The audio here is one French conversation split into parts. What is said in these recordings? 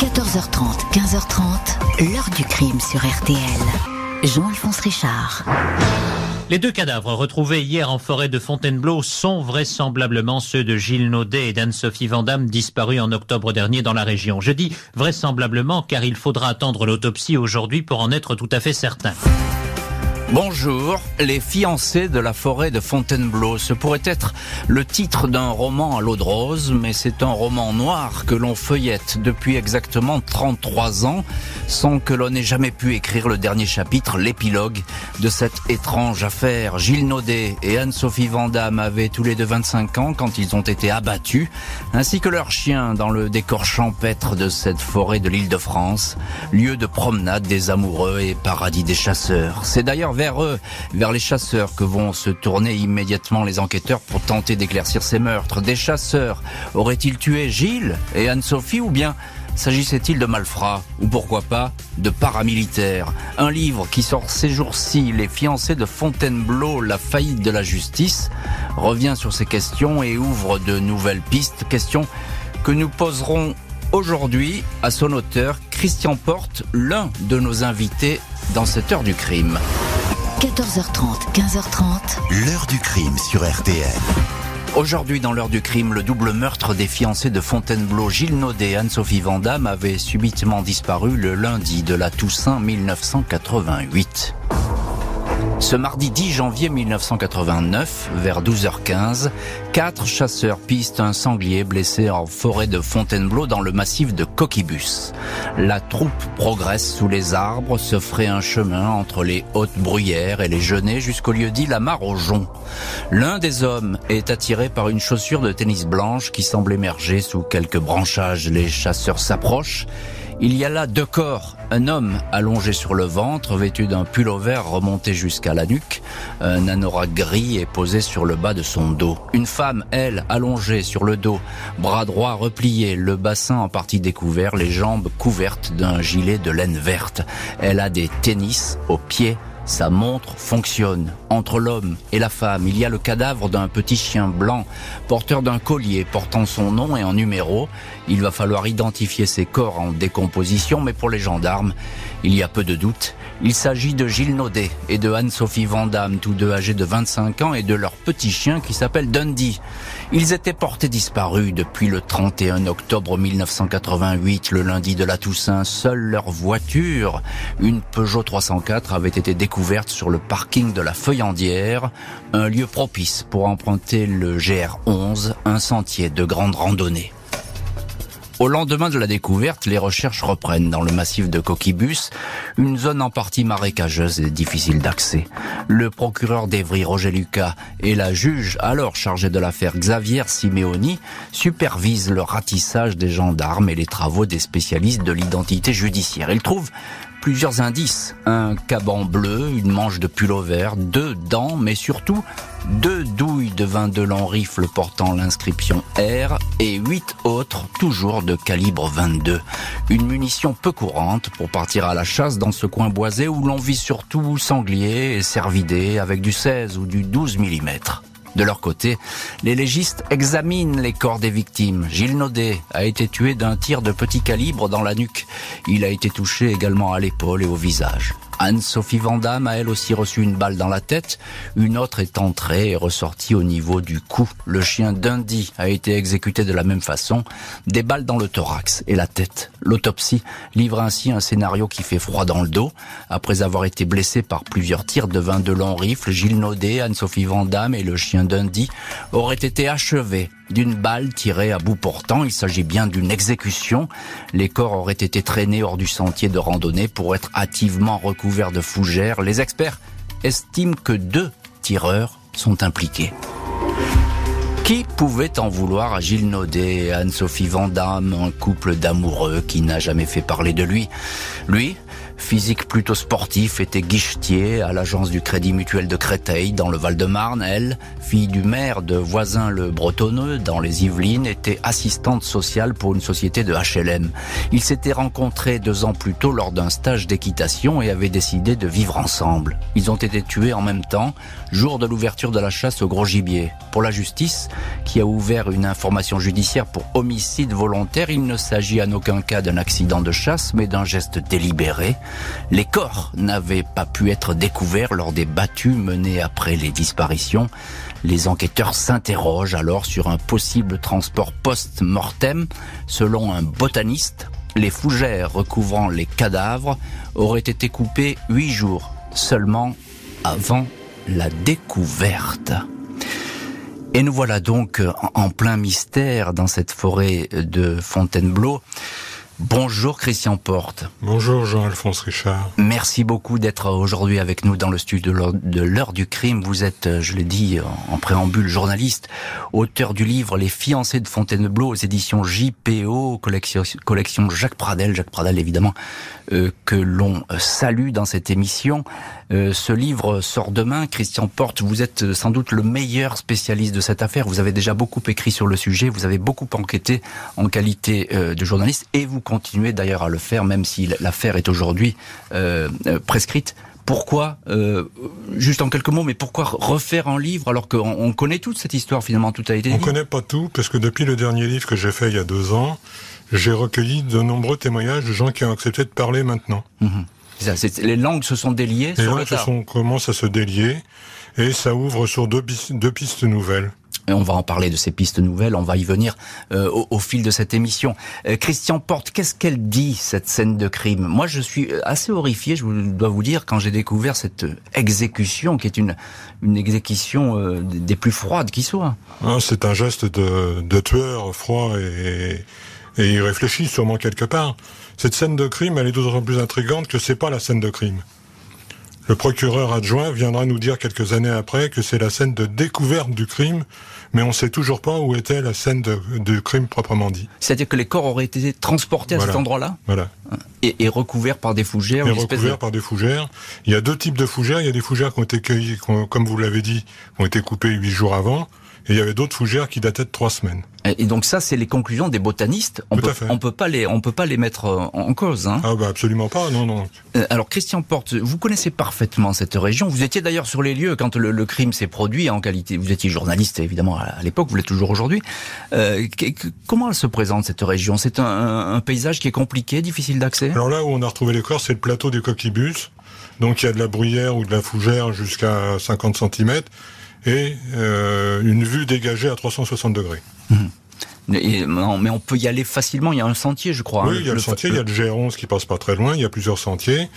14h30, 15h30, l'heure du crime sur RTL. Jean-Alphonse Richard. Les deux cadavres retrouvés hier en forêt de Fontainebleau sont vraisemblablement ceux de Gilles Naudet et d'Anne-Sophie Vandamme disparus en octobre dernier dans la région. Je dis vraisemblablement car il faudra attendre l'autopsie aujourd'hui pour en être tout à fait certain. Bonjour, les fiancés de la forêt de Fontainebleau. Ce pourrait être le titre d'un roman à l'eau de rose, mais c'est un roman noir que l'on feuillette depuis exactement 33 ans, sans que l'on ait jamais pu écrire le dernier chapitre, l'épilogue de cette étrange affaire. Gilles Naudet et Anne-Sophie Vandamme avaient tous les deux 25 ans quand ils ont été abattus, ainsi que leur chien dans le décor champêtre de cette forêt de l'île de France, lieu de promenade des amoureux et paradis des chasseurs. C'est d'ailleurs vers eux, vers les chasseurs que vont se tourner immédiatement les enquêteurs pour tenter d'éclaircir ces meurtres. Des chasseurs auraient-ils tué Gilles et Anne-Sophie ou bien S'agissait-il de malfrats ou pourquoi pas de paramilitaires? Un livre qui sort ces jours-ci, Les fiancés de Fontainebleau, la faillite de la justice, revient sur ces questions et ouvre de nouvelles pistes, questions que nous poserons aujourd'hui à son auteur, Christian Porte, l'un de nos invités dans cette heure du crime. 14h30, 15h30. L'heure du crime sur RTL. Aujourd'hui, dans l'heure du crime, le double meurtre des fiancés de Fontainebleau, Gilles Naudet et Anne-Sophie Vandamme avait subitement disparu le lundi de la Toussaint 1988. Ce mardi 10 janvier 1989, vers 12h15, quatre chasseurs pistent un sanglier blessé en forêt de Fontainebleau dans le massif de Coquibus. La troupe progresse sous les arbres, se ferait un chemin entre les hautes bruyères et les genêts jusqu'au lieu dit la mare au jonc. L'un des hommes est attiré par une chaussure de tennis blanche qui semble émerger sous quelques branchages. Les chasseurs s'approchent il y a là deux corps. Un homme allongé sur le ventre, vêtu d'un pull vert remonté jusqu'à la nuque. Un anorak gris est posé sur le bas de son dos. Une femme, elle, allongée sur le dos, bras droit replié, le bassin en partie découvert, les jambes couvertes d'un gilet de laine verte. Elle a des tennis aux pieds sa montre fonctionne. Entre l'homme et la femme, il y a le cadavre d'un petit chien blanc, porteur d'un collier portant son nom et un numéro. Il va falloir identifier ces corps en décomposition, mais pour les gendarmes, il y a peu de doute. Il s'agit de Gilles Naudet et de Anne-Sophie Vandamme, tous deux âgés de 25 ans, et de leur petit chien qui s'appelle Dundee. Ils étaient portés disparus depuis le 31 octobre 1988, le lundi de la Toussaint. Seule leur voiture, une Peugeot 304, avait été découverte sur le parking de la Feuillandière, un lieu propice pour emprunter le GR11, un sentier de grande randonnée. Au lendemain de la découverte, les recherches reprennent dans le massif de Coquibus, une zone en partie marécageuse et difficile d'accès. Le procureur d'Evry, Roger Lucas, et la juge, alors chargée de l'affaire Xavier Simeoni, supervisent le ratissage des gendarmes et les travaux des spécialistes de l'identité judiciaire. Ils trouvent plusieurs indices. Un caban bleu, une manche de pull vert, deux dents, mais surtout deux douilles de 22 longs rifles portant l'inscription R et huit autres toujours de calibre 22. Une munition peu courante pour partir à la chasse dans ce coin boisé où l'on vit surtout sanglier et cervidés avec du 16 ou du 12 mm. De leur côté, les légistes examinent les corps des victimes. Gilles Naudet a été tué d'un tir de petit calibre dans la nuque. Il a été touché également à l'épaule et au visage. Anne-Sophie Vandamme a elle aussi reçu une balle dans la tête. Une autre est entrée et ressortie au niveau du cou. Le chien Dundee a été exécuté de la même façon. Des balles dans le thorax et la tête. L'autopsie livre ainsi un scénario qui fait froid dans le dos. Après avoir été blessé par plusieurs tirs de 22 longs rifles, Gilles Naudet, Anne-Sophie Vandamme et le chien Dundee auraient été achevés d'une balle tirée à bout portant. Il s'agit bien d'une exécution. Les corps auraient été traînés hors du sentier de randonnée pour être hâtivement recouverts de fougères. Les experts estiment que deux tireurs sont impliqués. Qui pouvait en vouloir à Gilles Naudet et Anne-Sophie Vandamme, un couple d'amoureux qui n'a jamais fait parler de lui? Lui, physique plutôt sportif, était guichetier à l'agence du Crédit Mutuel de Créteil dans le Val-de-Marne. Elle, fille du maire de Voisin le Bretonneux dans les Yvelines, était assistante sociale pour une société de HLM. Ils s'étaient rencontrés deux ans plus tôt lors d'un stage d'équitation et avaient décidé de vivre ensemble. Ils ont été tués en même temps, jour de l'ouverture de la chasse au gros gibier. Pour la justice, qui a ouvert une information judiciaire pour homicide volontaire. Il ne s'agit en aucun cas d'un accident de chasse, mais d'un geste délibéré. Les corps n'avaient pas pu être découverts lors des battues menées après les disparitions. Les enquêteurs s'interrogent alors sur un possible transport post-mortem. Selon un botaniste, les fougères recouvrant les cadavres auraient été coupées huit jours seulement avant la découverte. Et nous voilà donc en plein mystère dans cette forêt de Fontainebleau. Bonjour Christian Porte. Bonjour Jean-Alphonse Richard. Merci beaucoup d'être aujourd'hui avec nous dans le studio de l'heure du crime. Vous êtes, je l'ai dit en préambule, journaliste, auteur du livre Les fiancés de Fontainebleau aux éditions JPO, collection, collection Jacques Pradel. Jacques Pradel évidemment euh, que l'on salue dans cette émission. Euh, ce livre sort demain. Christian Porte, vous êtes sans doute le meilleur spécialiste de cette affaire. Vous avez déjà beaucoup écrit sur le sujet, vous avez beaucoup enquêté en qualité euh, de journaliste et vous continuez d'ailleurs à le faire, même si l'affaire est aujourd'hui euh, prescrite. Pourquoi, euh, juste en quelques mots, mais pourquoi refaire un livre alors qu'on connaît toute cette histoire finalement, tout a été On ne connaît pas tout, parce que depuis le dernier livre que j'ai fait il y a deux ans, j'ai recueilli de nombreux témoignages de gens qui ont accepté de parler maintenant. Mmh. Ça, les langues se sont déliées. Les langues se sont, commencent à se délier et ça ouvre sur deux, deux pistes nouvelles. Et on va en parler de ces pistes nouvelles, on va y venir euh, au, au, fil de cette émission. Euh, Christian Porte, qu'est-ce qu'elle dit, cette scène de crime? Moi, je suis assez horrifié, je dois vous dire, quand j'ai découvert cette exécution, qui est une, une exécution euh, des plus froides qui soit. Ah, c'est un geste de, de tueur froid et, et irréfléchi, sûrement quelque part. Cette scène de crime, elle est d'autant plus intrigante que c'est pas la scène de crime. Le procureur adjoint viendra nous dire quelques années après que c'est la scène de découverte du crime, mais on ne sait toujours pas où était la scène de, de crime proprement dit. C'est-à-dire que les corps auraient été transportés à voilà. cet endroit-là Voilà. et, et, recouverts par des fougères Et recouverts de... par des fougères. Il y a deux types de fougères. Il y a des fougères qui ont été cueillies, qui ont, comme vous l'avez dit, qui ont été coupées huit jours avant. Et il y avait d'autres fougères qui dataient de trois semaines. Et donc ça, c'est les conclusions des botanistes. On Tout peut, à fait. on peut pas les, on peut pas les mettre en cause. Hein. Ah bah absolument pas, non non. Euh, alors Christian Porte, vous connaissez parfaitement cette région. Vous étiez d'ailleurs sur les lieux quand le, le crime s'est produit en qualité. Vous étiez journaliste évidemment à l'époque, vous l'êtes toujours aujourd'hui. Euh, comment elle se présente cette région? C'est un, un, paysage qui est compliqué, difficile d'accès? Alors là où on a retrouvé les corps, c'est le plateau des coquibus. Donc il y a de la bruyère ou de la fougère jusqu'à 50 cm et euh, une vue dégagée à 360 degrés. Mmh. Et, mais on peut y aller facilement, il y a un sentier je crois. Oui, hein, il y a le, le sentier, il y a le GR11 qui passe pas très loin, il y a plusieurs sentiers.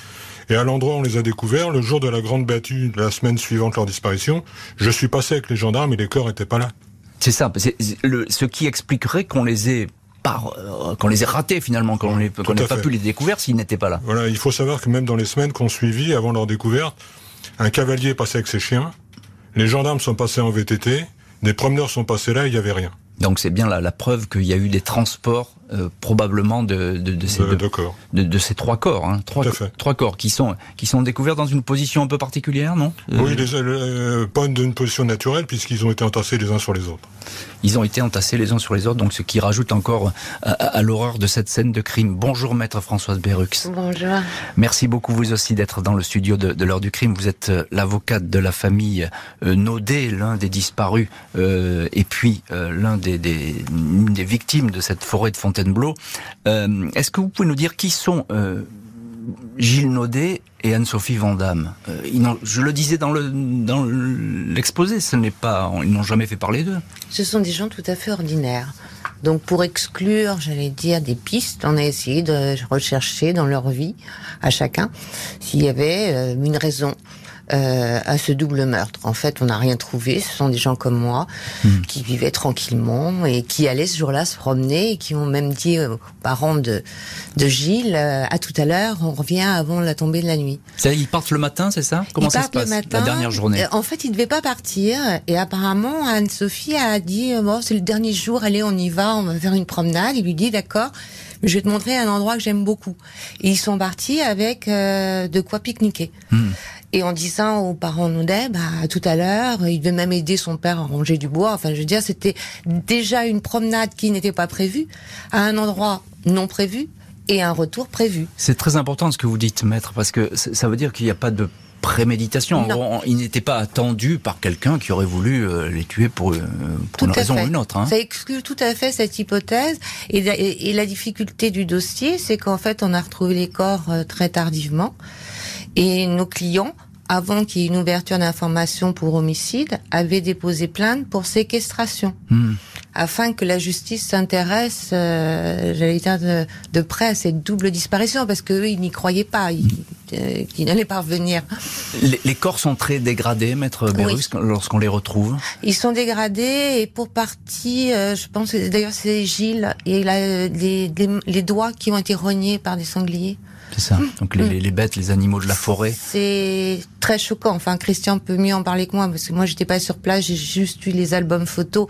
Et à l'endroit où on les a découverts, le jour de la grande battue, la semaine suivante leur disparition, je suis passé avec les gendarmes et les corps étaient pas là. C'est ça, le, ce qui expliquerait qu'on les ait par euh, qu'on les ait ratés finalement, qu'on n'ait qu pas fait. pu les découvrir s'ils n'étaient pas là. Voilà, il faut savoir que même dans les semaines qu'on suivit avant leur découverte, un cavalier passé avec ses chiens, les gendarmes sont passés en VTT, des promeneurs sont passés là, il n'y avait rien. Donc c'est bien la, la preuve qu'il y a eu des transports euh, probablement de, de, de, ces de, de, corps. de, de ces trois corps, hein, trois, trois corps qui sont qui sont découverts dans une position un peu particulière, non? Oui, les, euh, pas d'une position naturelle puisqu'ils ont été entassés les uns sur les autres. Ils ont été entassés les uns sur les autres, donc ce qui rajoute encore à, à, à l'horreur de cette scène de crime. Bonjour maître Françoise Berrux. Bonjour. Merci beaucoup vous aussi d'être dans le studio de, de l'heure du crime. Vous êtes euh, l'avocate de la famille euh, Naudet, l'un des disparus, euh, et puis euh, l'un des, des, des victimes de cette forêt de Euh, Est-ce que vous pouvez nous dire qui sont euh, Gilles Naudet et Anne-Sophie Vandamme euh, Je le disais dans le dans l'exposé, ce n'est pas, ils n'ont jamais fait parler d'eux. Ce sont des gens tout à fait ordinaires. Donc pour exclure, j'allais dire, des pistes, on a essayé de rechercher dans leur vie, à chacun, s'il y avait une raison. Euh, à ce double meurtre. En fait, on n'a rien trouvé. Ce sont des gens comme moi mmh. qui vivaient tranquillement et qui allaient ce jour-là se promener et qui ont même dit aux parents de, de Gilles euh, à tout à l'heure, on revient avant la tombée de la nuit. Ils partent le matin, c'est ça? Comment ils ça se passe le matin, la dernière journée? En fait, ils devaient pas partir et apparemment Anne-Sophie a dit bon, c'est le dernier jour, allez, on y va, on va faire une promenade. Il lui dit d'accord je vais te montrer un endroit que j'aime beaucoup. Et ils sont partis avec euh, de quoi pique-niquer. Mmh. Et en disant aux parents Naudet, bah, tout à l'heure, il devait même aider son père à ranger du bois. Enfin, je veux dire, c'était déjà une promenade qui n'était pas prévue, à un endroit non prévu et un retour prévu. C'est très important ce que vous dites, maître, parce que ça veut dire qu'il n'y a pas de préméditation. En gros, il n'était pas attendu par quelqu'un qui aurait voulu euh, les tuer pour, euh, pour Tout une raison fait. ou une autre. Hein. Ça exclut tout à fait cette hypothèse. Et, la- et- et la difficulté du dossier, c'est qu'en fait, on a retrouvé les corps euh, très tardivement. Et nos clients, avant qu'il y ait une ouverture d'information pour homicide, avaient déposé plainte pour séquestration. Hmm. Afin que la justice s'intéresse, euh, j'allais dire, de, de près à cette double disparition, parce qu'eux, ils n'y croyaient pas, ils, euh, qu'ils n'allaient pas revenir. Les, les corps sont très dégradés, maître Bérus, lorsqu'on les retrouve. Ils sont dégradés et pour partie, euh, je pense d'ailleurs c'est Gilles et il a les, les, les doigts qui ont été rognés par des sangliers. C'est ça. Donc les, les- les bêtes, les animaux de la forêt. C'est très choquant. Enfin, Christian peut mieux en parler que moi parce que moi j'étais pas sur place, j'ai juste eu les albums photos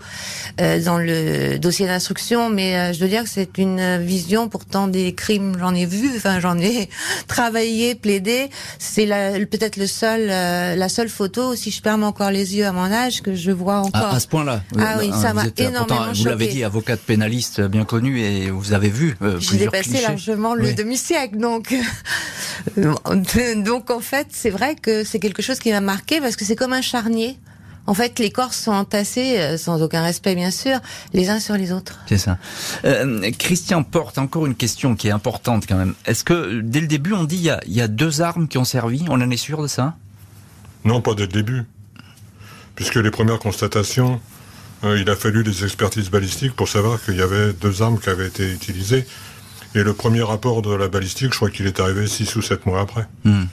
euh, dans le dossier d'instruction, mais euh, je dois dire que c'est une vision pourtant des crimes. J'en ai vu, enfin j'en ai travaillé, plaidé. C'est peut-être le seul, euh, la seule photo, si je perds encore les yeux à mon âge, que je vois encore. À, à ce point-là. Ah oui, ça m'a euh, énormément pourtant, Vous l'avez dit, avocate pénaliste bien connue et vous avez vu euh, J'ai dépassé clichés. largement le Oui. demi-siècle, donc donc en fait c'est vrai que c'est quelque chose qui m'a marqué parce que c'est comme un charnier. En fait, les corps sont entassés, euh, sans aucun respect bien sûr, les uns sur les autres. C'est ça. Euh, Christian porte encore une question qui est importante quand même. Est-ce que dès le début on dit il y a, il y a deux armes qui ont servi? On en est sûr de ça? Non, pas dès le début. Puisque les premières constatations, euh, il a fallu des expertises balistiques pour savoir qu'il y avait deux armes qui avaient été utilisées. Et le premier rapport de la balistique, je crois qu'il est arrivé six ou sept mois après. Hmm.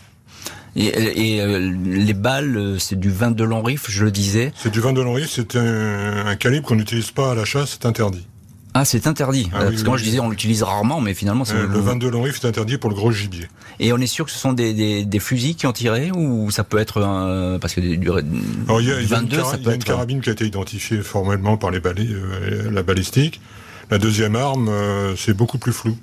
Et, et, euh, les balles, euh, c'est du 22 long rifle, je le disais. C'est du vin de long rifle, c'est un, un calibre qu'on n'utilise pas à la chasse, c'est interdit. Ah, c'est interdit. Ah Euh, oui, Parce que moi je disais on l'utilise rarement, mais finalement c'est Euh, le 22 long rifle est interdit pour le gros gibier. Et on est sûr que ce sont des, des, des fusils qui ont tiré ou ça peut être un... parce que du, du Alors, il y a, il y a 22 une, ça y a une être carabine qui a été identifiée formellement par les balais, euh, la balistique. La deuxième arme, c'est beaucoup plus flou.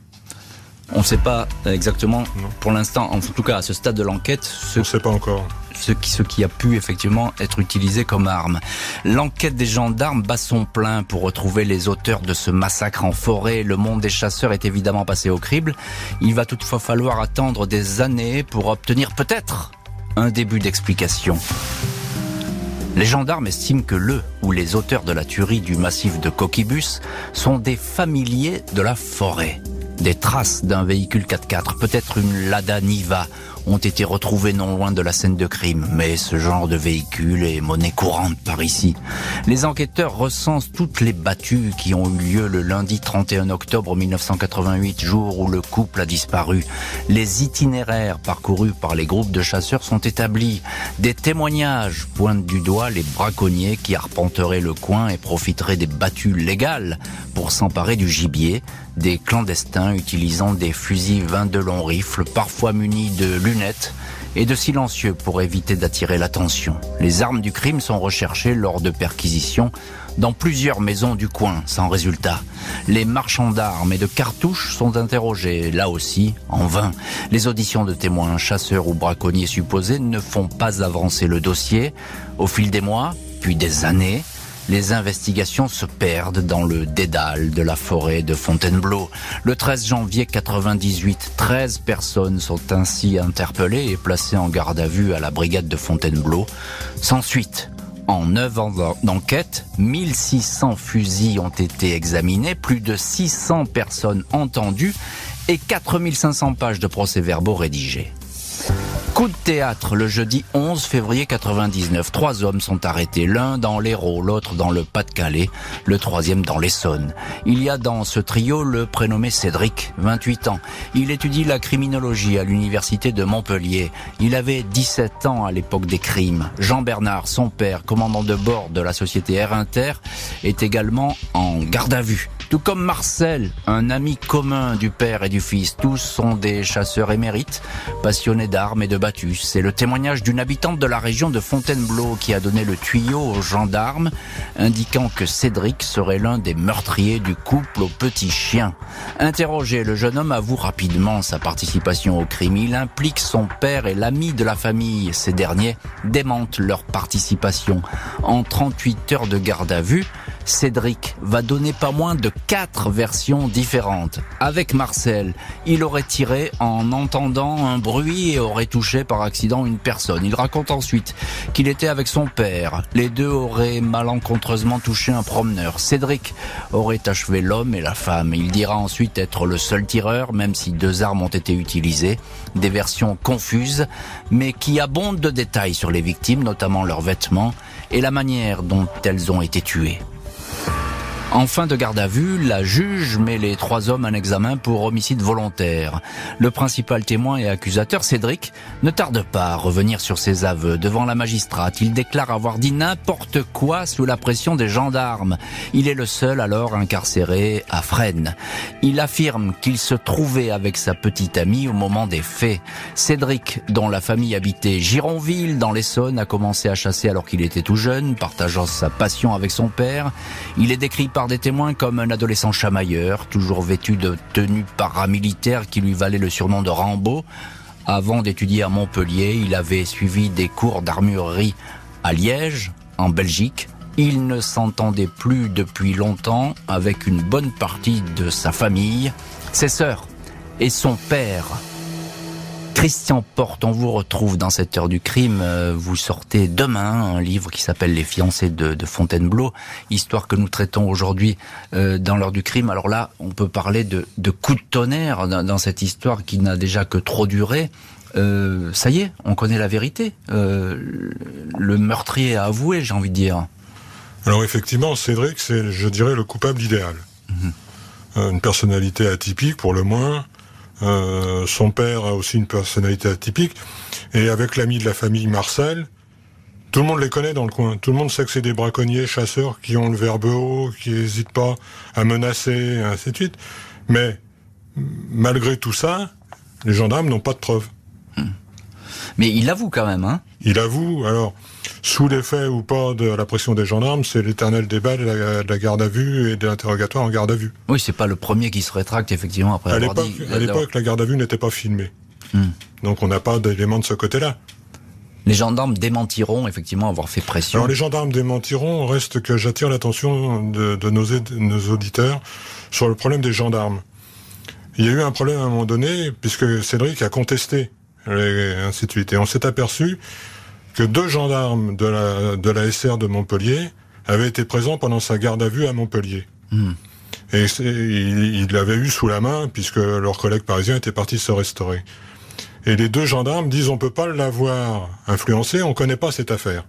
On ne sait pas exactement Non. pour l'instant, en tout cas à ce stade de l'enquête, ce On ne sait pas encore. ce qui, ce qui a pu effectivement être utilisé comme arme. L'enquête des gendarmes bat son plein pour retrouver les auteurs de ce massacre en forêt. Le monde des chasseurs est évidemment passé au crible. Il va toutefois falloir attendre des années pour obtenir peut-être un début d'explication. Les gendarmes estiment que le ou les auteurs de la tuerie du massif de Coquibus sont des familiers de la forêt. Des traces d'un véhicule 4x4, peut-être une Lada Niva, ont été retrouvées non loin de la scène de crime. Mais ce genre de véhicule est monnaie courante par ici. Les enquêteurs recensent toutes les battues qui ont eu lieu le lundi 31 octobre 1988, jour où le couple a disparu. Les itinéraires parcourus par les groupes de chasseurs sont établis. Des témoignages pointent du doigt les braconniers qui arpenteraient le coin et profiteraient des battues légales pour s'emparer du gibier. Des clandestins utilisant des fusils 22 longs rifles, parfois munis de lunettes et de silencieux pour éviter d'attirer l'attention. Les armes du crime sont recherchées lors de perquisitions dans plusieurs maisons du coin, sans résultat. Les marchands d'armes et de cartouches sont interrogés, là aussi, en vain. Les auditions de témoins, chasseurs ou braconniers supposés ne font pas avancer le dossier. Au fil des mois, puis des années, les investigations se perdent dans le dédale de la forêt de Fontainebleau. Le 13 janvier 98, 13 personnes sont ainsi interpellées et placées en garde à vue à la brigade de Fontainebleau. Sans suite, en 9 ans d'enquête, 1600 fusils ont été examinés, plus de 600 personnes entendues et 4500 pages de procès-verbaux rédigés. Coup de théâtre le jeudi 11 février 99. Trois hommes sont arrêtés, l'un dans l'Hérault, l'autre dans le Pas-de-Calais, le troisième dans l'Essonne. Il y a dans ce trio le prénommé Cédric, 28 ans. Il étudie la criminologie à l'université de Montpellier. Il avait 17 ans à l'époque des crimes. Jean Bernard, son père, commandant de bord de la société Air Inter, est également en garde à vue. Tout comme Marcel, un ami commun du père et du fils. Tous sont des chasseurs émérites, passionnés d'armes et de battus. C'est le témoignage d'une habitante de la région de Fontainebleau qui a donné le tuyau aux gendarmes, indiquant que Cédric serait l'un des meurtriers du couple au petit chien. Interrogé, le jeune homme avoue rapidement sa participation au crime. Il implique son père et l'ami de la famille. Ces derniers démentent leur participation. En 38 heures de garde à vue, Cédric va donner pas moins de quatre versions différentes. Avec Marcel, il aurait tiré en entendant un bruit et aurait touché par accident une personne. Il raconte ensuite qu'il était avec son père. Les deux auraient malencontreusement touché un promeneur. Cédric aurait achevé l'homme et la femme. Il dira ensuite être le seul tireur, même si deux armes ont été utilisées. Des versions confuses, mais qui abondent de détails sur les victimes, notamment leurs vêtements et la manière dont elles ont été tuées. En fin de garde à vue, la juge met les trois hommes en examen pour homicide volontaire. Le principal témoin et accusateur, Cédric, ne tarde pas à revenir sur ses aveux devant la magistrate. Il déclare avoir dit n'importe quoi sous la pression des gendarmes. Il est le seul alors incarcéré à Fresnes. Il affirme qu'il se trouvait avec sa petite amie au moment des faits. Cédric, dont la famille habitait Gironville dans l'Essonne, a commencé à chasser alors qu'il était tout jeune, partageant sa passion avec son père. Il est décrit par des témoins comme un adolescent chamailleur, toujours vêtu de tenues paramilitaires qui lui valait le surnom de Rambo. Avant d'étudier à Montpellier, il avait suivi des cours d'armurerie à Liège, en Belgique. Il ne s'entendait plus depuis longtemps avec une bonne partie de sa famille, ses sœurs et son père. Christian Porte, on vous retrouve dans cette heure du crime. Euh, vous sortez demain un livre qui s'appelle Les fiancés de, Fontainebleau, histoire que nous traitons aujourd'hui euh, dans l'heure du crime. Alors là, on peut parler de, de coup de tonnerre dans, cette histoire qui n'a déjà que trop duré. Euh, ça y est, on connaît la vérité. le meurtrier a avoué, j'ai envie de dire. Alors effectivement, Cédric, c'est, je dirais, le coupable idéal. Mhm. Une personnalité atypique, pour le moins, euh, son père a aussi une personnalité atypique. Et avec l'ami de la famille Marcel, tout le monde les connaît dans le coin. Tout le monde sait que c'est des braconniers, chasseurs qui ont le verbe haut, qui n'hésitent pas à menacer, et ainsi de suite. Mais malgré tout ça, les gendarmes n'ont pas de preuves. Mais il avoue quand même, hein Il avoue. Alors, sous l'effet ou pas de la pression des gendarmes, c'est l'éternel débat de la, garde à vue et de l'interrogatoire en garde à vue. Oui, c'est pas le premier qui se rétracte effectivement après à l'époque, À l'époque, la garde à vue n'était pas filmée. Hmm. Donc on n'a pas d'éléments de ce côté-là. Les gendarmes démentiront effectivement avoir fait pression. Alors les gendarmes démentiront, reste que j'attire l'attention de, nos, nos, auditeurs sur le problème des gendarmes. Il y a eu un problème à un moment donné, puisque Cédric a contesté, et ainsi de suite. Et on s'est aperçu que deux gendarmes de la, de la SR de Montpellier avaient été présents pendant sa garde à vue à Montpellier. Hmm. Et ils l'avaient eu sous la main puisque leurs collègues parisiens étaient partis se restaurer. Et les deux gendarmes disent on peut pas l'avoir influencé, on connaît pas cette affaire.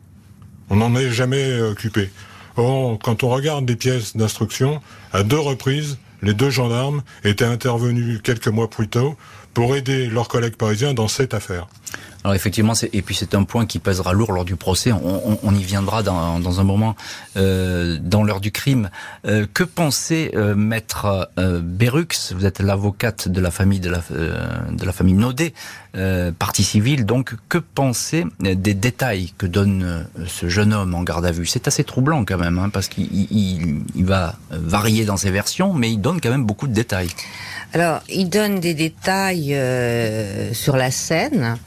On n'en est jamais occupé. Or, quand on regarde les pièces d'instruction, à deux reprises, les deux gendarmes étaient intervenus quelques mois plus tôt pour aider leurs collègues parisiens dans cette affaire. Alors effectivement, et puis c'est un point qui pèsera lourd lors du procès. On, y viendra dans, dans un moment euh, dans l'heure du crime. Euh, que pensait euh, maître euh, Berux? Vous êtes l'avocate de la famille de la de la famille Naudet, partie civile. Donc, que pensez des détails que donne ce jeune homme en garde à vue? C'est assez troublant quand même, hein, parce qu'il il, il va varier dans ses versions, mais il donne quand même beaucoup de détails. Alors, il donne des détails sur la scène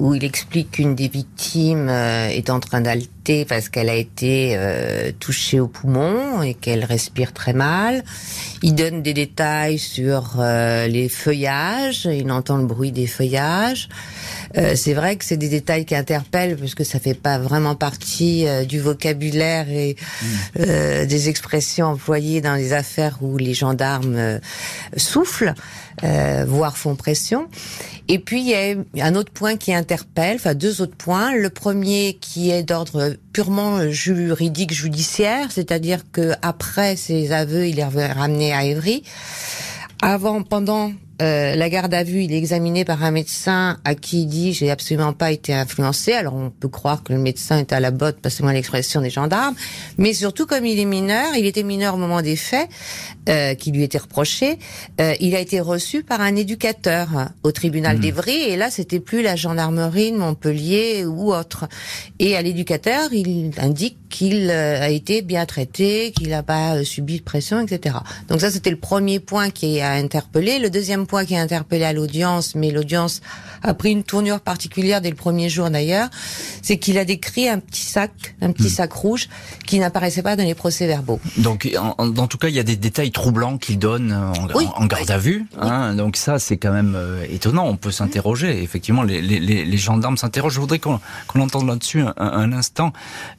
où il explique qu'une des victimes euh, est en train d'alter parce qu'elle a été euh, touchée au poumon et qu'elle respire très mal. Il donne des détails sur euh, les feuillages, il entend le bruit des feuillages. c'est vrai que c'est des détails qui interpellent parce que ça fait pas vraiment partie du vocabulaire et mmh. des expressions employées dans les affaires où les gendarmes soufflent, voire font pression. Et puis il y a un autre point qui interpelle, enfin deux autres points. Le premier qui est d'ordre purement juridique judiciaire, c'est-à-dire que après ses aveux, il est ramené à Évry. Avant, pendant euh, la garde à vue, il est examiné par un médecin à qui il dit j'ai absolument pas été influencé. Alors on peut croire que le médecin est à la botte, passez-moi l'expression des gendarmes, mais surtout comme il est mineur, il était mineur au moment des faits euh, qui lui étaient reprochés, euh, il a été reçu par un éducateur au tribunal mmh. d'Evry et là c'était plus la gendarmerie de Montpellier ou autre. Et à l'éducateur, il indique qu'il a été bien traité, qu'il n'a pas subi de pression, etc. Donc ça c'était le premier point qui a interpellé. Le deuxième point qui a interpellé à l'audience, mais l'audience a pris une tournure particulière dès le premier jour d'ailleurs, c'est qu'il a décrit un petit sac, un petit hmm. sac rouge qui n'apparaissait pas dans les procès-verbaux. Donc, en, tout cas, il y a des détails troublants qu'il donne en, garde à vue. Hein, donc ça, c'est quand même euh, étonnant. On peut s'interroger. Effectivement, les, les, les, gendarmes s'interrogent. Je voudrais qu'on entende là-dessus un, instant.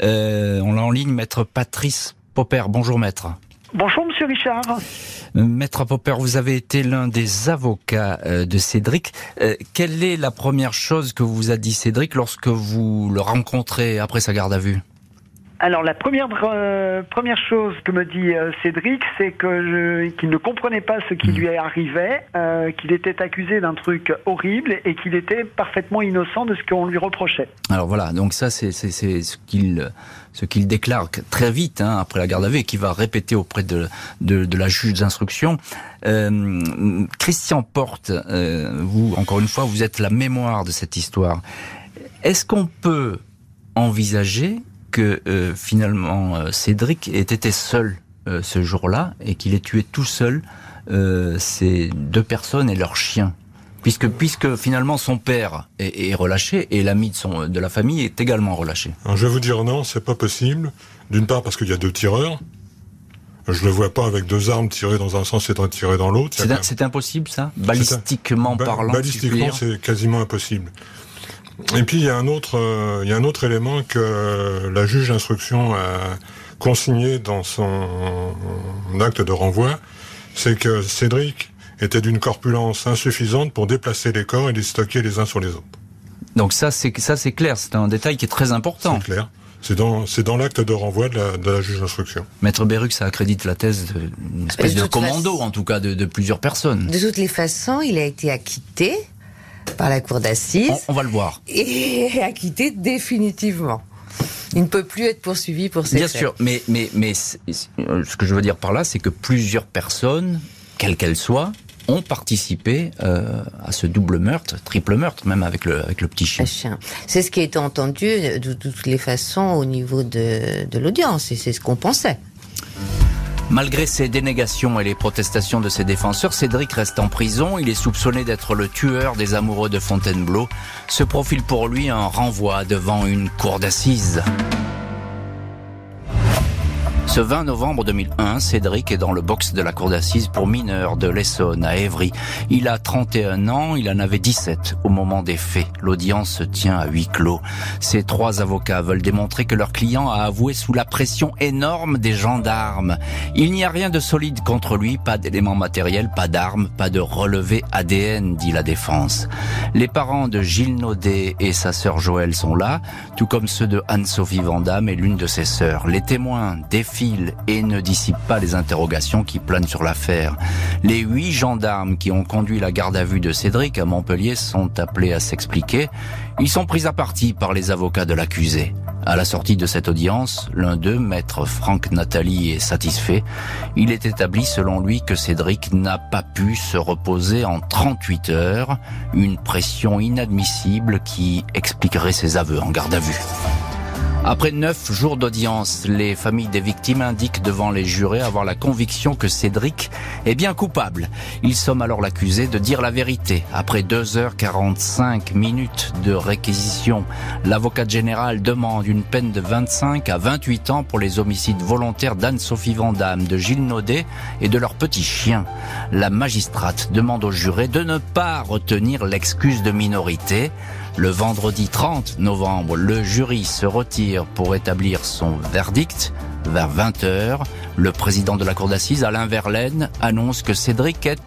Euh, on l'a en ligne, maître Patrice Popper. Bonjour, maître. Bonjour, monsieur Richard. Maître Popper, vous avez été l'un des avocats euh, de Cédric. Euh, quelle est la première chose que vous a dit Cédric lorsque vous le rencontrez après sa garde à vue? Alors la première euh, première chose que me dit Cédric, c'est que qu'il ne comprenait pas ce qui hmm. lui arrivait, qu'il était accusé d'un truc horrible et qu'il était parfaitement innocent de ce qu'on lui reprochait. Alors voilà, donc ça c'est ce qu'il ce qu'il déclare très vite hein, après la garde à vue et qui va répéter auprès de, de, de la juge d'instruction. Euh, Christian Porte, euh, vous, encore une fois, vous êtes la mémoire de cette histoire. Est-ce qu'on peut envisager que euh, finalement euh, Cédric ait été seul euh, ce jour-là et qu'il ait tué tout seul ces deux personnes et leur chien puisque puisque finalement son père est, relâché et l'ami de son de la famille est également relâché. je vais vous dire non, c'est pas possible. D'une part parce qu'il y a deux tireurs. Je le vois pas avec deux armes tirées dans un sens et tirées dans l'autre. C'est impossible ça, balistiquement parlant. Balistiquement, c'est quasiment impossible. Et puis il y a un autre, euh, il y a un autre élément que la juge d'instruction a consigné dans son acte de renvoi, c'est que Cédric était d'une corpulence insuffisante pour déplacer les corps et les stocker les uns sur les autres. Donc ça, c'est ça, c'est clair. C'est un détail qui est très important. C'est clair. C'est dans, c'est dans l'acte de renvoi de la, de la juge d'instruction. Maître Berruc, ça accrédite la thèse d'une espèce de, commando, en tout cas, de, de, plusieurs personnes. De toutes les façons, il a été acquitté par la cour d'assises. On, va le voir. Et acquitté définitivement. Il ne peut plus être poursuivi pour ces Bien sûr, mais, mais, mais ce que je veux dire par là, c'est que plusieurs personnes, quelles qu'elles soient, ont participé euh, à ce double meurtre, triple meurtre, même avec le, avec le petit chien. C'est ce qui a été entendu de, toutes les façons au niveau de, de l'audience, et c'est ce qu'on pensait. Malgré ses dénégations et les protestations de ses défenseurs, Cédric reste en prison. Il est soupçonné d'être le tueur des amoureux de Fontainebleau. Se profile pour lui un renvoi devant une cour d'assises. Ce 20 novembre 2001, Cédric est dans le box de la cour d'assises pour mineurs de l'Essonne à Évry. Il a 31 ans, il en avait 17 au moment des faits. L'audience se tient à huis clos. Ces trois avocats veulent démontrer que leur client a avoué sous la pression énorme des gendarmes. Il n'y a rien de solide contre lui, pas d'éléments matériels, pas d'armes, pas de relevé ADN, dit la défense. Les parents de Gilles Naudet et sa sœur Joëlle sont là, tout comme ceux de Anne-Sophie Vandamme et l'une de ses sœurs. Les témoins défient et ne dissipe pas les interrogations qui planent sur l'affaire. Les huit gendarmes qui ont conduit la garde à vue de Cédric à Montpellier sont appelés à s'expliquer. Ils sont pris à partie par les avocats de l'accusé. À la sortie de cette audience, l'un d'eux, maître Franck Nathalie, est satisfait. Il est établi selon lui que Cédric n'a pas pu se reposer en 38 heures, une pression inadmissible qui expliquerait ses aveux en garde à vue. Après neuf jours d'audience, les familles des victimes indiquent devant les jurés avoir la conviction que Cédric est bien coupable. Ils somment alors l'accusé de dire la vérité. Après 2h45 minutes de réquisition, l'avocat général demande une peine de 25 à 28 ans pour les homicides volontaires d'Anne-Sophie Vandamme, de Gilles Naudet et de leur petit chien. La magistrate demande aux jurés de ne pas retenir l'excuse de minorité. Le vendredi 30 novembre, le jury se retire pour établir son verdict. Vers 20h, le président de la cour d'assises, Alain Verlaine, annonce que Cédric est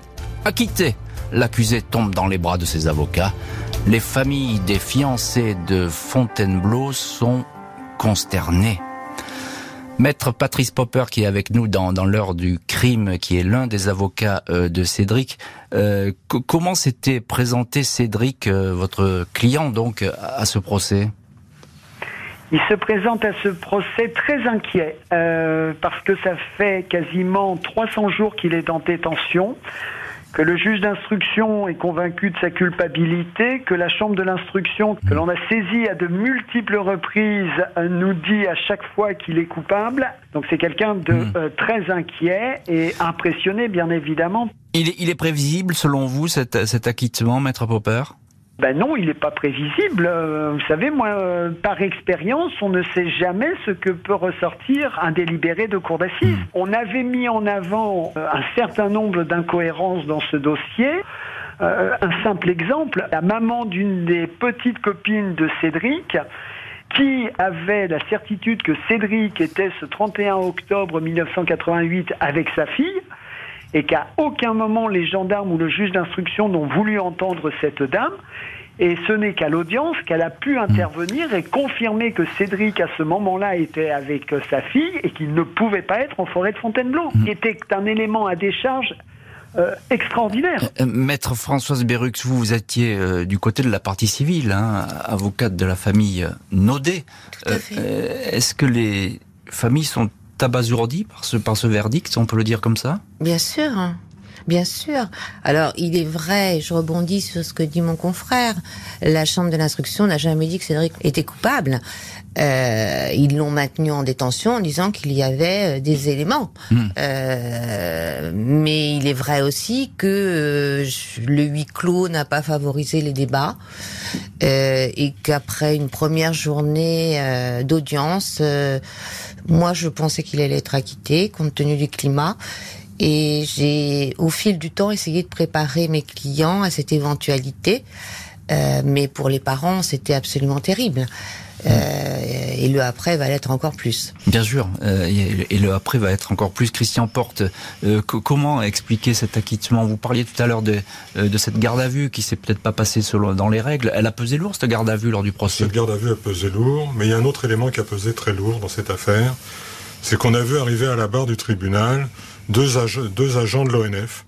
acquitté. L'accusé tombe dans les bras de ses avocats. Les familles des fiancés de Fontainebleau sont consternées. Maître Patrice Popper, qui est avec nous dans, l'heure du crime, qui est l'un des avocats euh, de Cédric, euh, comment s'était présenté Cédric, euh, votre client, donc, à ce procès? Il se présente à ce procès très inquiet parce que ça fait quasiment 300 jours qu'il est en détention que le juge d'instruction est convaincu de sa culpabilité, que la chambre de l'instruction, que l'on a saisi à de multiples reprises, euh, nous dit à chaque fois qu'il est coupable. Donc c'est quelqu'un de Mm. euh, très inquiet et impressionné, bien évidemment. Il est, il est prévisible, selon vous, cet, cet acquittement, Maître Popper? Ben non, il n'est pas prévisible. Euh, Vous savez, moi, euh, par expérience, on ne sait jamais ce que peut ressortir un délibéré de cour d'assises. On avait mis en avant euh, un certain nombre d'incohérences dans ce dossier. Euh, un simple exemple, la maman d'une des petites copines de Cédric, qui avait la certitude que Cédric était ce 31 octobre 1988 avec sa fille, et qu'à aucun moment les gendarmes ou le juge d'instruction n'ont voulu entendre cette dame. Et ce n'est qu'à l'audience qu'elle a pu intervenir et confirmer que Cédric, à ce moment-là, était avec euh, sa fille et qu'il ne pouvait pas être en forêt de Fontainebleau, qui était un élément à décharge euh, extraordinaire. Euh, Maître Françoise Berrux, vous, vous étiez euh, du côté de la partie civile, hein, avocate de la famille Naudet. Euh, Est-ce que les familles sont abasourdies par ce, par ce verdict, on peut le dire comme ça Bien sûr, hein. bien sûr. Alors, il est vrai, je rebondis sur ce que dit mon confrère, la chambre de l'instruction n'a jamais dit que Cédric était coupable. Euh, ils l'ont maintenu en détention en disant qu'il y avait euh, des éléments. Euh, mais il est vrai aussi que euh, le huis clos n'a pas favorisé les débats euh, et qu'après une première journée euh, d'audience, euh, moi je pensais qu'il allait être acquitté compte tenu du climat. Et j'ai, au fil du temps, essayé de préparer mes clients à cette éventualité. Euh, mais pour les parents, c'était absolument terrible. Euh, et le après va l'être encore plus. Bien sûr, euh, et le après va être encore plus. Christian Porte, euh, co- comment expliquer cet acquittement Vous parliez tout à l'heure de, de cette garde à vue qui s'est peut-être pas passée selon, dans les règles. Elle a pesé lourd cette garde à vue lors du procès Cette garde à vue a pesé lourd, mais il y a un autre élément qui a pesé très lourd dans cette affaire, c'est qu'on a vu arriver à la barre du tribunal deux, ag- deux agents de l'ONF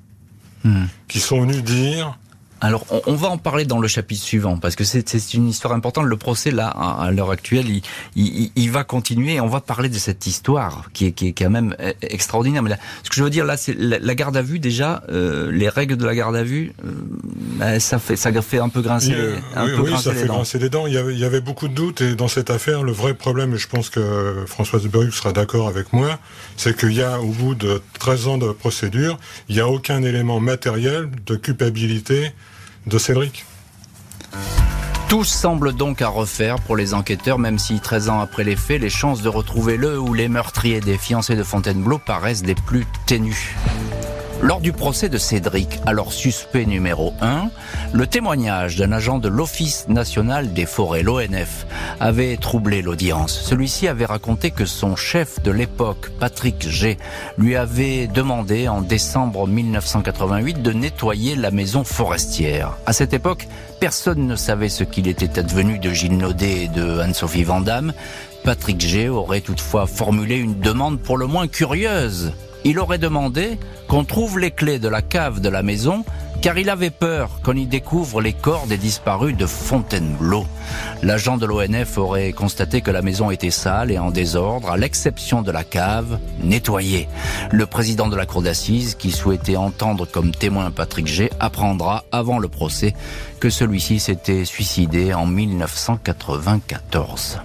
Hmm. qui sont venus dire Alors, on, va en parler dans le chapitre suivant, parce que c'est une histoire importante. Le procès, là, à, l'heure actuelle, il, il- il va continuer et on va parler de cette histoire qui est, qui est quand même euh, extraordinaire. Mais là, ce que je veux dire, là, c'est la, garde à vue, déjà, euh, les règles de la garde à vue, euh, ben, ça, fait, ça fait un peu grincer, Euh, un oui, peu oui, grincer ça les fait dents. grincer les dents. Il y, avait, il y avait beaucoup de doutes et dans cette affaire, le vrai problème, et je pense que Françoise Berruc sera d'accord avec moi, c'est qu'il y a, au bout de 13 ans de procédure, il n'y a aucun élément matériel de culpabilité de Cédric. Tout semble donc à refaire pour les enquêteurs, même si 13 ans après les faits, les chances de retrouver le ou les meurtriers des fiancés de Fontainebleau paraissent des plus ténues. Lors du procès de Cédric, alors suspect numéro 1, le témoignage d'un agent de l'Office national des forêts, l'ONF, avait troublé l'audience. Celui-ci avait raconté que son chef de l'époque, Patrick G, lui avait demandé en décembre 1988 de nettoyer la maison forestière. À cette époque, personne ne savait ce qu'il était advenu de Gilles Naudet et de Anne-Sophie Vandamme. Patrick G aurait toutefois formulé une demande pour le moins curieuse. Il aurait demandé qu'on trouve les clés de la cave de la maison car il avait peur qu'on y découvre les corps des disparus de Fontainebleau. L'agent de l'ONF aurait constaté que la maison était sale et en désordre, à l'exception de la cave, nettoyée. Le président de la cour d'assises, qui souhaitait entendre comme témoin Patrick G, apprendra avant le procès que celui-ci s'était suicidé en 1994.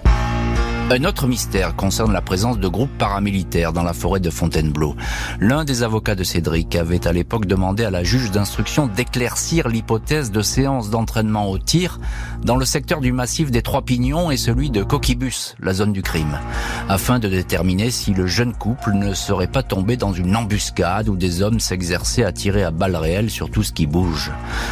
Un autre mystère concerne la présence de groupes paramilitaires dans la forêt de Fontainebleau. L'un des avocats de Cédric avait à l'époque demandé à la juge d'instruction d'éclaircir l'hypothèse de séances d'entraînement au tir dans le secteur du massif des Trois Pignons et celui de Coquibus, la zone du crime, afin de déterminer si le jeune couple ne serait pas tombé dans une embuscade où des hommes s'exerçaient à tirer à balles réelles sur tout ce qui bouge.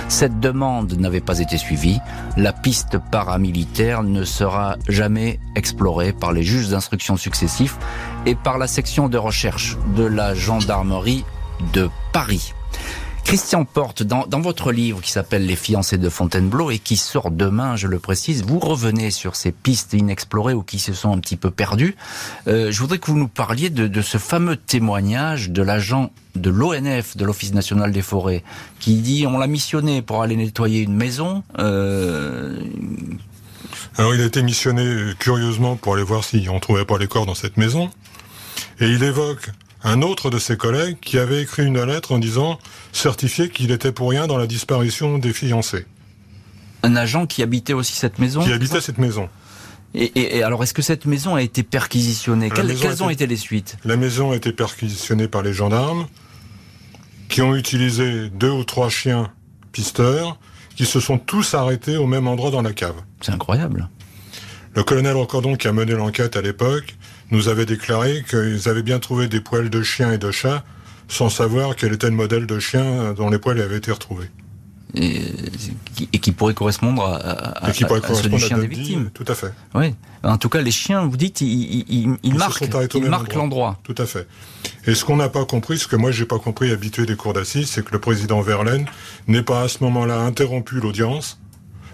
Cette demande n'avait pas été suivie. La piste paramilitaire ne sera jamais explorée par les juges d'instruction successifs et par la section de recherche de la gendarmerie de Paris. Christian Porte, dans, votre livre qui s'appelle Les fiancés de Fontainebleau et qui sort demain, je le précise, vous revenez sur ces pistes inexplorées ou qui se sont un petit peu perdues. Euh, je voudrais que vous nous parliez de, de ce fameux témoignage de l'agent de l'ONF, de l'Office national des forêts, qui dit on l'a missionné pour aller nettoyer une maison. Euh, Alors il a été missionné euh, curieusement pour aller voir si on trouvait pas les corps dans cette maison. Et il évoque un autre de ses collègues qui avait écrit une lettre en disant certifié qu'il était pour rien dans la disparition des fiancés. Un agent qui habitait aussi cette maison Qui habitait cette maison. Et, alors, est-ce que cette maison a été perquisitionnée Quelles, ont été les suites? La maison a été perquisitionnée par les gendarmes, qui ont utilisé deux ou trois chiens pisteurs, qui se sont tous arrêtés au même endroit dans la cave. C'est incroyable. Le colonel Recordon, qui a mené l'enquête à l'époque, nous avait déclaré qu'ils avaient bien trouvé des poils de chiens et de chats, sans savoir quel était le modèle de chien dont les poils avaient été retrouvés. Et, qui pourrait correspondre à, ceux du chien des victimes. Tout à fait. Oui. En tout cas, les chiens, vous dites, ils, marquent, l'endroit. Tout à fait. Et ce qu'on n'a pas compris, ce que moi j'ai pas compris, habitué des cours d'assises, c'est que le président Verlaine n'ait pas à ce moment-là interrompu l'audience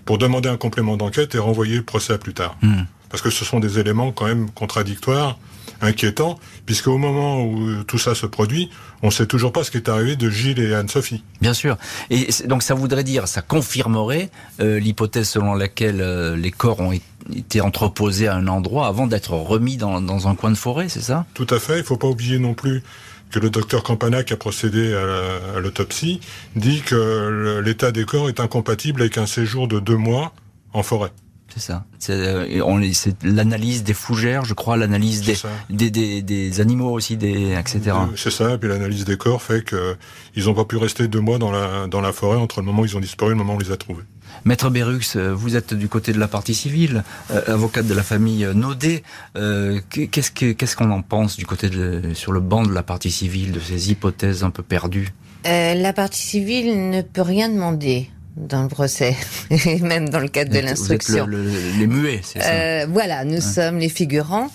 pour demander un complément d'enquête et renvoyer le procès à plus tard. Hmm. Parce que ce sont des éléments quand même contradictoires, inquiétants, puisque au moment où tout ça se produit, on ne sait toujours pas ce qui est arrivé de Gilles et Anne-Sophie. Bien sûr. Et donc ça voudrait dire, ça confirmerait euh, l'hypothèse selon laquelle euh, les corps ont été entreposés à un endroit avant d'être remis dans, dans, un coin de forêt, c'est ça? Tout à fait. Il ne faut pas oublier non plus que le docteur Campana, qui a procédé à l'autopsie, dit que l'état des corps est incompatible avec un séjour de deux mois en forêt. C'est ça. Euh, c'est l'analyse des fougères, je crois, l'analyse des, des, des, animaux aussi, des, etc. C'est ça. Et puis l'analyse des corps fait qu'ils n'ont pas pu rester deux mois dans la, dans la forêt entre le moment où ils ont disparu et le moment où on les a trouvés. Maître Berux, euh, vous êtes du côté de la partie civile, euh, avocate de la famille Naudet. Qu'est-ce qu'on en pense du côté de, sur le banc de la partie civile de ces hypothèses un peu perdues? La partie civile ne peut rien demander dans le procès, et même dans le cadre de l'instruction. les muets, c'est ça euh, Voilà, nous sommes les figurants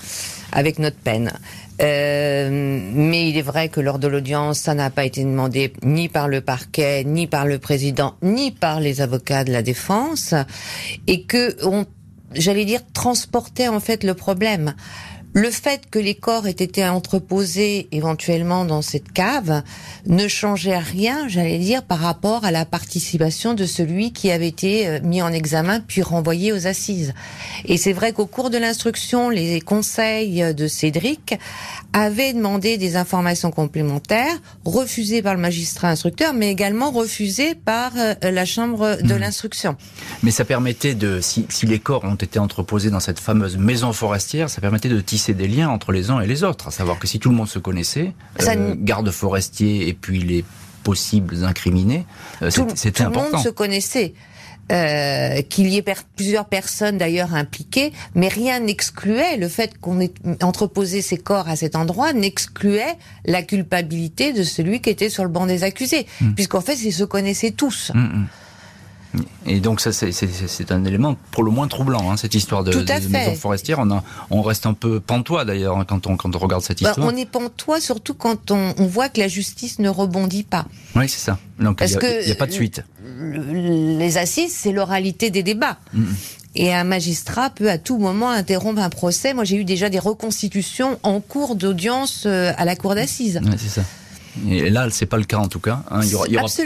avec notre peine. Euh, mais il est vrai que lors de l'audience, ça n'a pas été demandé ni par le parquet, ni par le président, ni par les avocats de la défense, et que on, j'allais dire, transportait en fait le problème. Le fait que les corps aient été entreposés éventuellement dans cette cave ne changeait rien, j'allais dire, par rapport à la participation de celui qui avait été euh, mis en examen puis renvoyé aux assises. Et c'est vrai qu'au cours de l'instruction, les conseils de Cédric avaient demandé des informations complémentaires, refusées par le magistrat instructeur, mais également refusées par euh, la chambre de hmm. l'instruction. Mais ça permettait de, si, si les corps ont été entreposés dans cette fameuse maison forestière, ça permettait de tisser c'est des liens entre les uns et les autres. À savoir que si tout le monde se connaissait, euh, garde forestier et puis les possibles incriminés, euh, c'était important. Tout le monde se connaissait. Euh, qu'il y ait plusieurs personnes d'ailleurs impliquées, mais rien n'excluait le fait qu'on ait entreposé ces corps à cet endroit n'excluait la culpabilité de celui qui était sur le banc des accusés, hmm. puisqu'en fait ils se connaissaient tous. Hmm, hmm. Et donc ça, c'est un élément pour le moins troublant, hein, cette histoire de, de maison forestière. On, a, on reste un peu pantois d'ailleurs hein, quand on, quand on regarde cette bah, histoire. on est pantois surtout quand on, on, voit que la justice ne rebondit pas. Oui, c'est ça. Donc il n'y a, pas de suite. Les assises, c'est l'oralité des débats. Et un magistrat peut à tout moment interrompre un procès. Moi, j'ai eu déjà des reconstitutions en cours d'audience euh, à la cour d'assises. Ouais, c'est ça. Et là, c'est pas le cas en tout cas. Hein. Il n'y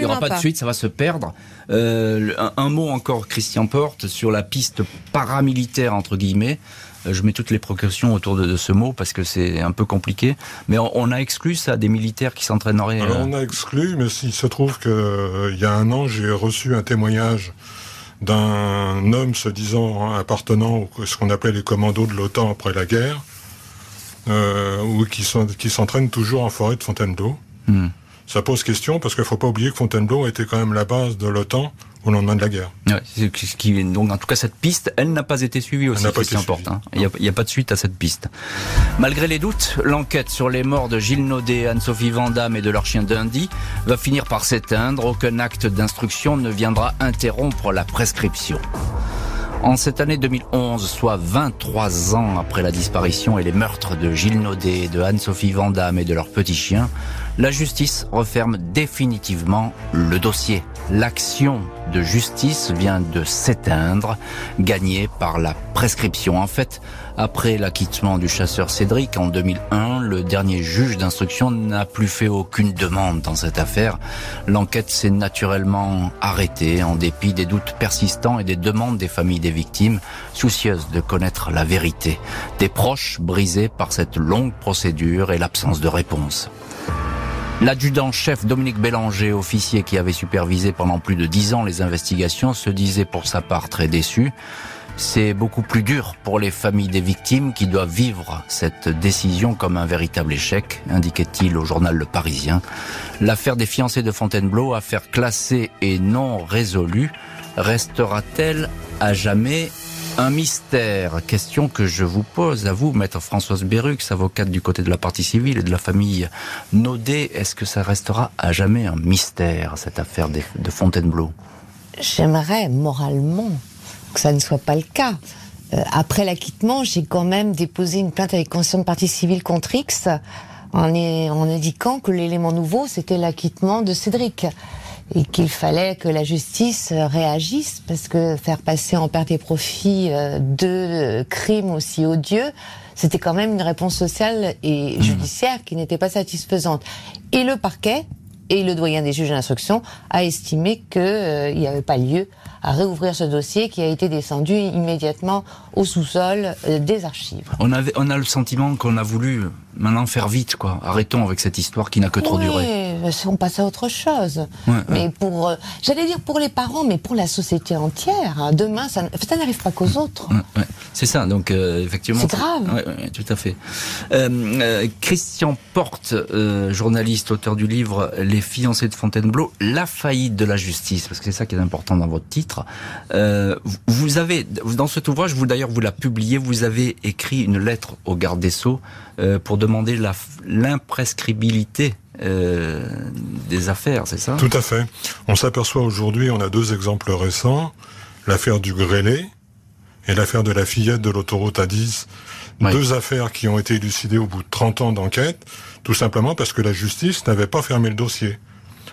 aura, pas, de suite, ça va se perdre. Euh, un, mot encore, Christian Porte, sur la piste paramilitaire entre guillemets. Euh, je mets toutes les précautions autour de, ce mot parce que c'est un peu compliqué. Mais on, a exclu ça des militaires qui s'entraîneraient. Alors on a exclu, mais il se trouve qu'il euh, il y a un an, j'ai reçu un témoignage d'un homme se disant appartenant à ce qu'on appelait les commandos de l'OTAN après la guerre, euh, ou qui s'entraînent toujours en forêt de Fontainebleau. Hmm. Ça pose question parce qu'il ne faut pas oublier que Fontainebleau était quand même la base de l'OTAN au lendemain de la guerre. ce qui, donc en tout cas cette piste, elle n'a pas été suivie aussi, c'est important. Il n'y a, pas de suite à cette piste. Malgré les doutes, l'enquête sur les morts de Gilles Naudet, Anne-Sophie Vandamme et de leur chien Dundee va finir par s'éteindre. Aucun acte d'instruction ne viendra interrompre la prescription. En cette année 2011, soit 23 ans après la disparition et les meurtres de Gilles Naudet, de Anne-Sophie Vandamme et de leur petit chien, la justice referme définitivement le dossier. L'action de justice vient de s'éteindre, gagnée par la prescription. En fait, après l'acquittement du chasseur Cédric en 2001, le dernier juge d'instruction n'a plus fait aucune demande dans cette affaire. L'enquête s'est naturellement arrêtée en dépit des doutes persistants et des demandes des familles des victimes, soucieuses de connaître la vérité. Des proches brisés par cette longue procédure et l'absence de réponse. L'adjudant-chef Dominique Bélanger, officier qui avait supervisé pendant plus de dix ans les investigations, se disait pour sa part très déçu. C'est beaucoup plus dur pour les familles des victimes qui doivent vivre cette décision comme un véritable échec, indiquait-il au journal Le Parisien. L'affaire des fiancés de Fontainebleau, affaire classée et non résolue, restera-t-elle à jamais un mystère Question que je vous pose à vous, maître Françoise Berrux, avocate du côté de la partie civile et de la famille Naudet. Est-ce que ça restera à jamais un mystère, cette affaire de Fontainebleau? J'aimerais moralement que ça ne soit pas le cas. Euh, après l'acquittement, j'ai quand même déposé une plainte avec conscience de partie civile contre X en, en indiquant que l'élément nouveau, c'était l'acquittement de Cédric et qu'il fallait que la justice réagisse parce que faire passer en perte et profit euh, deux crimes aussi odieux, c'était quand même une réponse sociale et mmh. judiciaire qui n'était pas satisfaisante. Et le parquet et le doyen des juges d'instruction a estimé qu'il euh, n'y avait pas lieu à réouvrir ce dossier qui a été descendu immédiatement au sous-sol euh, des archives. On, avait, on a le sentiment qu'on a voulu maintenant faire vite, quoi. Arrêtons avec cette histoire qui n'a que trop duré. On passe à autre chose. mais pour, euh, j'allais dire pour les parents, mais pour la société entière. Hein. Demain, ça, ça n'arrive pas qu'aux autres. C'est ça, donc euh, effectivement. C'est grave. tout à fait. Christian Porte, journaliste, auteur du livre Les fiancés de Fontainebleau, la faillite de la justice, parce que c'est ça qui est important dans votre titre. Euh, vous avez, dans cet ouvrage, vous d'ailleurs, vous l'a publié, vous avez écrit une lettre au garde des Sceaux euh, pour demander l'imprescribilité euh, des affaires, c'est ça? Tout à fait. On s'aperçoit aujourd'hui, on a deux exemples récents, l'affaire du grêlé et l'affaire de la fillette de l'autoroute A10. Deux affaires qui ont été élucidées au bout de 30 ans d'enquête, tout simplement parce que la justice n'avait pas fermé le dossier.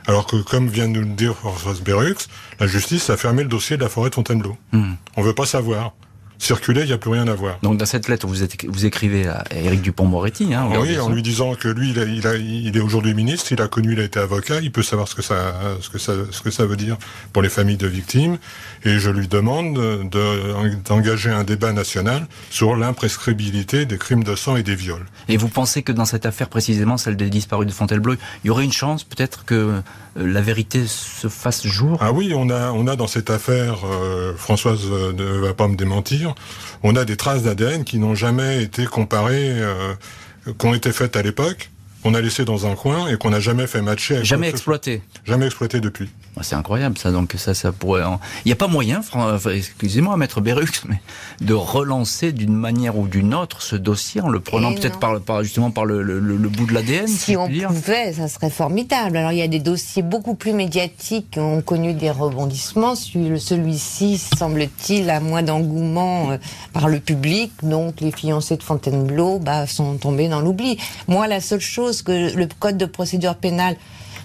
Alors que, comme vient de nous le dire Françoise Berux, la justice a fermé le dossier de la forêt de Fontainebleau. Hmm. On veut pas savoir circuler, il n'y a plus rien à voir. Donc dans cette lettre, vous, êtes, vous écrivez à Éric Dupont-Moretti. Hein, oui, en lui disant que lui, il, a, il, est aujourd'hui ministre, il a connu, il a été avocat, il peut savoir ce que ça, ce que ça, ce que ça veut dire pour les familles de victimes. Et je lui demande d'engager un débat national sur l'imprescriptibilité des crimes de sang et des viols. Et vous pensez que dans cette affaire précisément, celle des disparus de Fontainebleau, il y aurait une chance peut-être que euh, la vérité se fasse jour? Ah oui, on a, on a dans cette affaire, euh, Françoise euh, ne va pas me démentir, on a des traces d'ADN qui n'ont jamais été comparées, euh, qui ont été faites à l'époque, qu'on a laissé dans un coin et qu'on n'a jamais fait matcher. jamais exploité. Jamais exploité depuis. Ah, c'est incroyable ça. Donc ça, ça pourrait. Il n'y a pas moyen, excusez-moi, maître Berux, mais de relancer d'une manière ou d'une autre ce dossier en le prenant peut-être par, justement par le, bout de l'ADN. Si, on pouvait, ça serait formidable. Alors il y a des dossiers beaucoup plus médiatiques qui ont connu des rebondissements. Celui-ci, semble-t-il, a moins d'engouement euh, par le public. Donc les fiancés de Fontainebleau bah, sont tombés dans l'oubli. Moi, la seule chose que le code de procédure pénale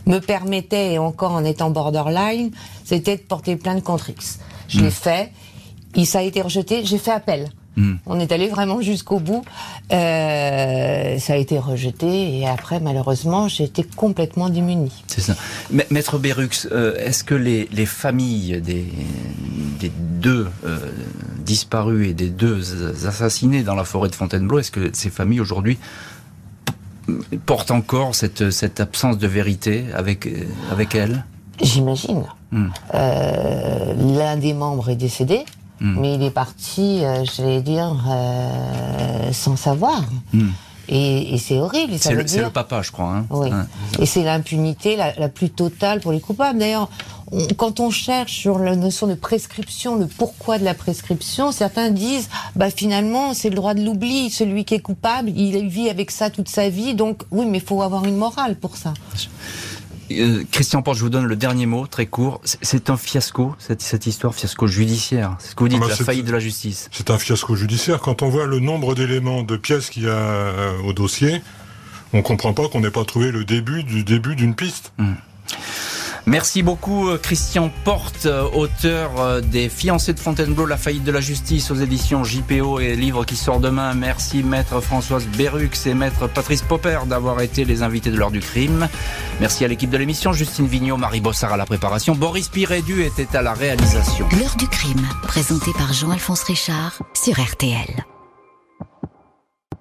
me permettait, et encore en étant borderline, c'était de porter plainte contre X. Je l'ai hmm. fait, il, ça a été rejeté, j'ai fait appel. Hmm. On est allé vraiment jusqu'au bout. Euh, ça a été rejeté et après, malheureusement, j'ai été complètement démunie. C'est ça. Maître Berux, euh, est-ce que les, familles des, des deux euh, disparus et des deux assassinés dans la forêt de Fontainebleau, est-ce que ces familles aujourd'hui porte encore cette, cette absence de vérité avec, avec elle J'imagine. Hmm. Euh, l'un des membres est décédé, hmm. mais il est parti, euh, je vais dire, euh, sans savoir. Hmm. Et, c'est horrible. C'est le, le, papa, je crois. Hein. Oui. et c'est l'impunité la, la, plus totale pour les coupables. D'ailleurs, quand on cherche sur la notion de prescription, le pourquoi de la prescription, certains disent, bah finalement, c'est le droit de l'oubli. Celui qui est coupable, il vit avec ça toute sa vie. Donc oui, mais il faut avoir une morale pour ça. Euh, Christian Porte, je vous donne le dernier mot, très court. C'est un fiasco, cette, cette, histoire, fiasco judiciaire. C'est ce que vous dites, ah bah, la faillite de la justice. C'est un fiasco judiciaire. Quand on voit le nombre d'éléments, de pièces qu'il y a euh, au dossier, on comprend pas qu'on n'ait pas trouvé le début du début d'une piste. Hmm. Merci beaucoup euh, Christian Porte, euh, auteur euh, des Fiancés de Fontainebleau, La faillite de la justice aux éditions JPO et livre qui sort demain. Merci maître Françoise Berux et maître Patrice Popper d'avoir été les invités de l'heure du crime. Merci à l'équipe de l'émission, Justine Vignot, Marie Bossard à la préparation, Boris Pirédu était à la réalisation. L'heure du crime, présenté par Jean-Alphonse Richard sur RTL.